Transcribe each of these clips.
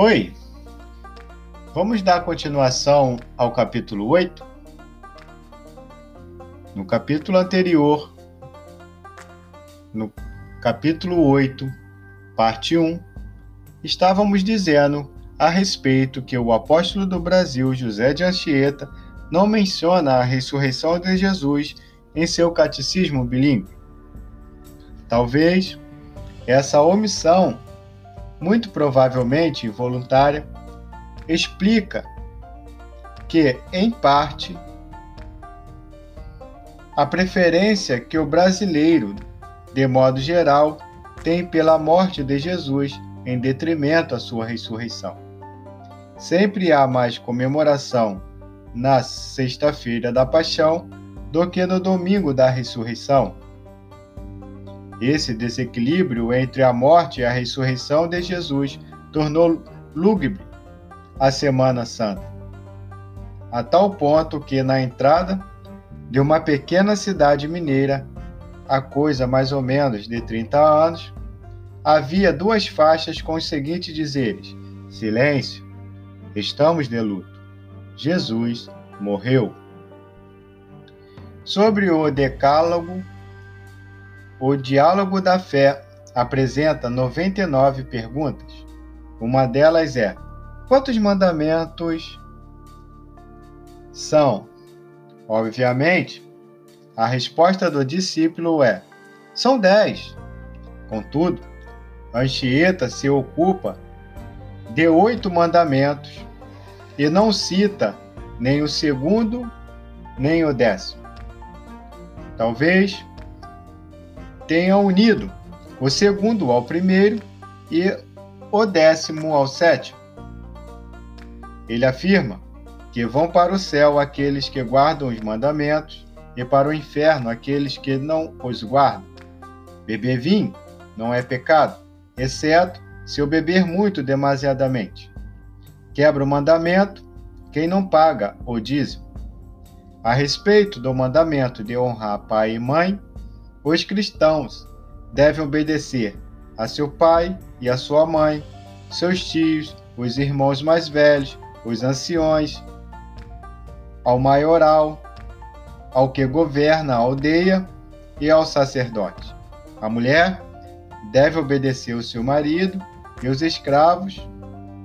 Oi! Vamos dar continuação ao capítulo 8? No capítulo anterior, no capítulo 8, parte 1, estávamos dizendo a respeito que o apóstolo do Brasil, José de Anchieta, não menciona a ressurreição de Jesus em seu catecismo bilíngue. Talvez essa omissão, muito provavelmente involuntária, explica que, em parte, a preferência que o brasileiro, de modo geral, tem pela morte de Jesus em detrimento à sua ressurreição. Sempre há mais comemoração na sexta-feira da Paixão do que no domingo da ressurreição. Esse desequilíbrio entre a morte e a ressurreição de Jesus tornou lúgubre a Semana Santa, a tal ponto que na entrada de uma pequena cidade mineira, há coisa mais ou menos de 30 anos, havia duas faixas com os seguintes dizeres: Silêncio, estamos de luto. Jesus morreu. Sobre o Decálogo, o Diálogo da Fé apresenta 99 perguntas. Uma delas é: quantos mandamentos são? Obviamente, a resposta do discípulo é: são dez. Contudo, Anchieta se ocupa de oito mandamentos e não cita nem o segundo nem o décimo. Talvez tenha unido o segundo ao primeiro e o décimo ao sétimo. Ele afirma que vão para o céu aqueles que guardam os mandamentos e para o inferno aqueles que não os guardam. Beber vinho não é pecado, exceto se o beber muito demasiadamente. Quebra o mandamento quem não paga o dízimo. A respeito do mandamento de honrar pai e mãe, os cristãos devem obedecer a seu pai e a sua mãe, seus tios, os irmãos mais velhos, os anciões, ao maioral, ao que governa a aldeia e ao sacerdote. A mulher deve obedecer o seu marido e os escravos,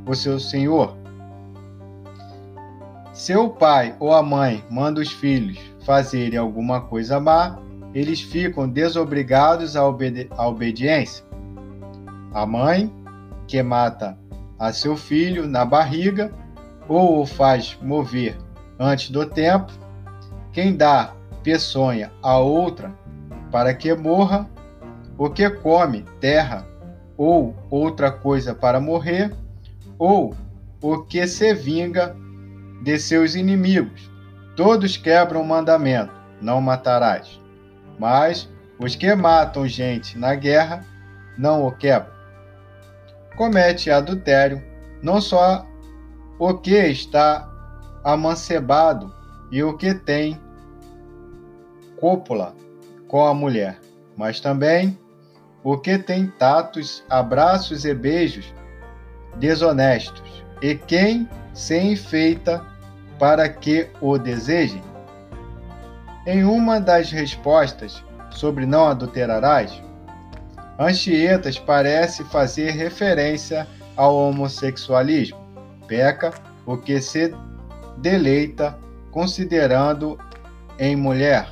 o seu senhor. Se o pai ou a mãe manda os filhos fazerem alguma coisa má, eles ficam desobrigados à, obedi à obediência. A mãe, que mata a seu filho na barriga ou o faz mover antes do tempo, quem dá peçonha a outra para que morra, o que come terra ou outra coisa para morrer, ou o que se vinga de seus inimigos. Todos quebram o mandamento: não matarás. Mas os que matam gente na guerra não o quebram. Comete adultério não só o que está amancebado e o que tem cópula com a mulher, mas também o que tem tatos, abraços e beijos desonestos, e quem se enfeita para que o desejem? Em uma das respostas sobre não adulterarás, Anchietas parece fazer referência ao homossexualismo. Peca o que se deleita considerando em mulher,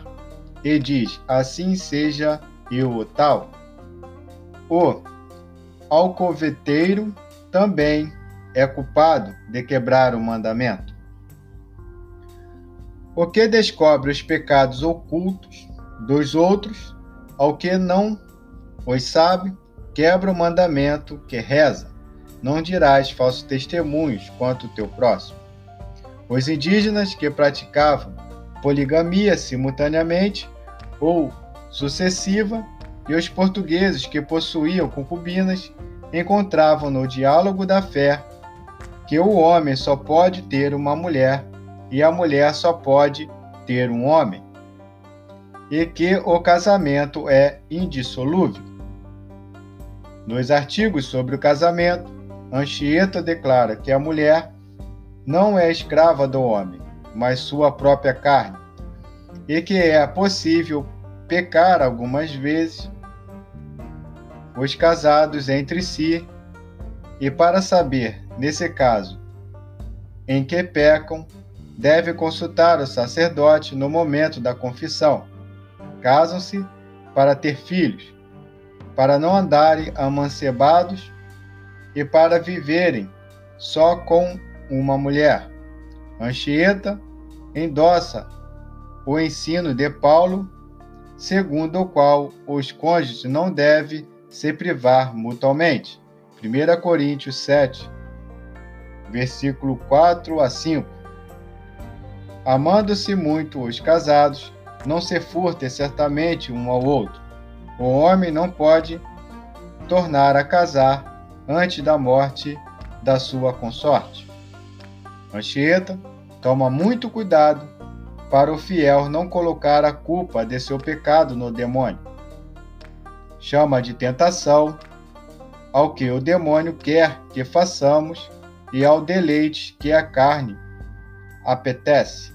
e diz: assim seja eu o tal. O alcoveteiro também é culpado de quebrar o mandamento o que descobre os pecados ocultos dos outros, ao que não os sabe, quebra o mandamento que reza: não dirás falsos testemunhos quanto o teu próximo. Os indígenas que praticavam poligamia simultaneamente ou sucessiva e os portugueses que possuíam concubinas encontravam no diálogo da fé que o homem só pode ter uma mulher e a mulher só pode ter um homem, e que o casamento é indissolúvel. Nos artigos sobre o casamento, Anchieta declara que a mulher não é escrava do homem, mas sua própria carne, e que é possível pecar algumas vezes os casados entre si, e para saber, nesse caso, em que pecam, deve consultar o sacerdote no momento da confissão. Casam-se para ter filhos, para não andarem amancebados e para viverem só com uma mulher. Anchieta endossa o ensino de Paulo, segundo o qual os cônjuges não devem se privar mutuamente. 1 Coríntios 7, versículo 4 a 5. Amando-se muito os casados, não se furtem certamente um ao outro. O homem não pode tornar a casar antes da morte da sua consorte. Anchieta toma muito cuidado para o fiel não colocar a culpa de seu pecado no demônio. Chama de tentação ao que o demônio quer que façamos e ao deleite que a carne apetece.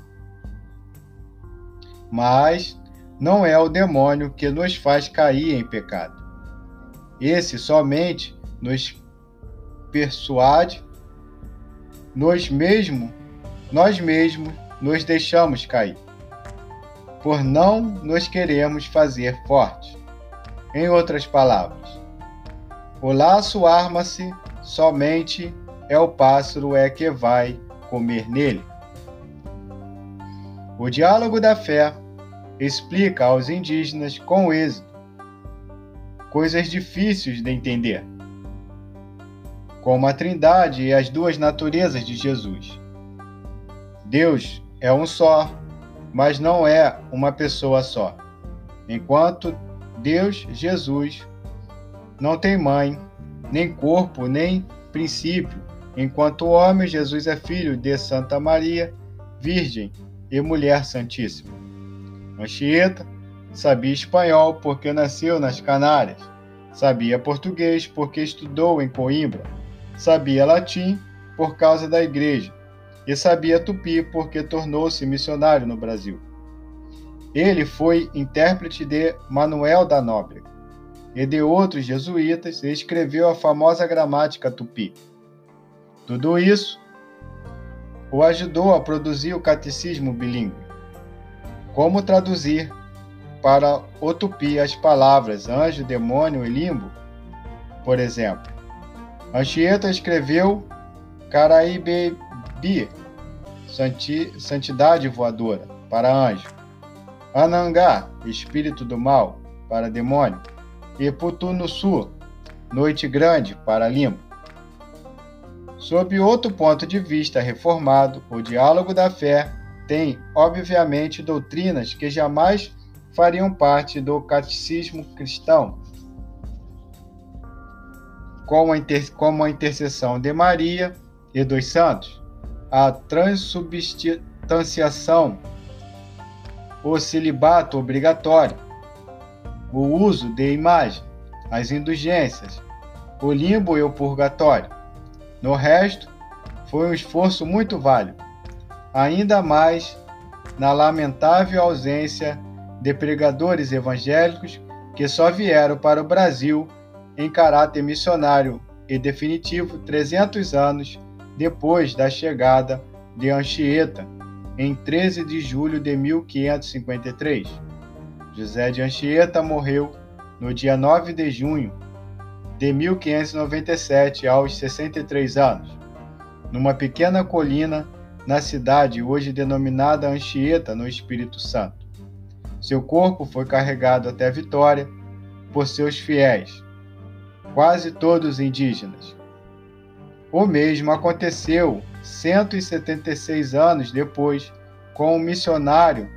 Mas não é o demônio que nos faz cair em pecado. Esse somente nos persuade, nós mesmo, nós mesmos nos deixamos cair, por não nos queremos fazer fortes. Em outras palavras, o laço arma-se somente é o pássaro é que vai comer nele. O diálogo da fé explica aos indígenas com êxito coisas difíceis de entender, como a Trindade e as duas naturezas de Jesus. Deus é um só, mas não é uma pessoa só. Enquanto Deus, Jesus, não tem mãe, nem corpo, nem princípio, enquanto homem, Jesus é filho de Santa Maria, Virgem e Mulher Santíssima. Anchieta sabia espanhol porque nasceu nas Canárias, sabia português porque estudou em Coimbra, sabia latim por causa da igreja e sabia tupi porque tornou-se missionário no Brasil. Ele foi intérprete de Manuel da Nóbrega e de outros jesuítas e escreveu a famosa gramática tupi. Tudo isso o ajudou a produzir o catecismo bilíngue. Como traduzir para o tupi as palavras anjo, demônio e limbo? Por exemplo, Anchieta escreveu Caraibebi, santidade voadora, para anjo. Anangá, espírito do mal, para demônio. E Putunusu, noite grande, para limbo. Sob outro ponto de vista reformado, o diálogo da fé tem, obviamente, doutrinas que jamais fariam parte do catecismo cristão, como a, inter, como a intercessão de Maria e dos santos, a transubstanciação, o celibato obrigatório, o uso de imagem, as indulgências, o limbo e o purgatório. No resto, foi um esforço muito válido, ainda mais na lamentável ausência de pregadores evangélicos que só vieram para o Brasil em caráter missionário e definitivo 300 anos depois da chegada de Anchieta, em 13 de julho de 1553. José de Anchieta morreu no dia 9 de junho de 1597 aos 63 anos, numa pequena colina na cidade hoje denominada Anchieta, no Espírito Santo. Seu corpo foi carregado até Vitória por seus fiéis, quase todos indígenas. O mesmo aconteceu 176 anos depois com o missionário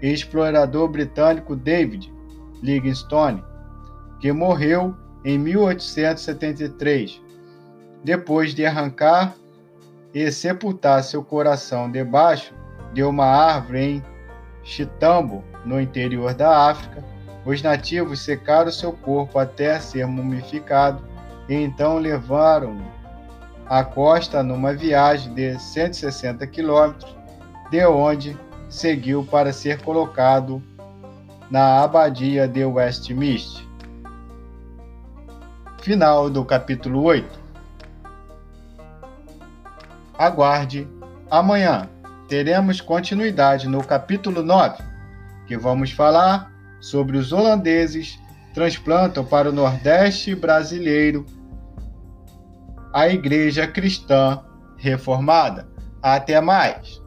e explorador britânico David Livingstone, que morreu em 1873, depois de arrancar e sepultar seu coração debaixo de uma árvore em Chitambo, no interior da África, os nativos secaram seu corpo até ser mumificado e então levaram-no a costa numa viagem de 160 quilômetros, de onde seguiu para ser colocado na abadia de Westminster. Final do capítulo 8. Aguarde amanhã. Teremos continuidade no capítulo 9, que vamos falar sobre os holandeses transplantam para o Nordeste brasileiro a Igreja Cristã Reformada. Até mais!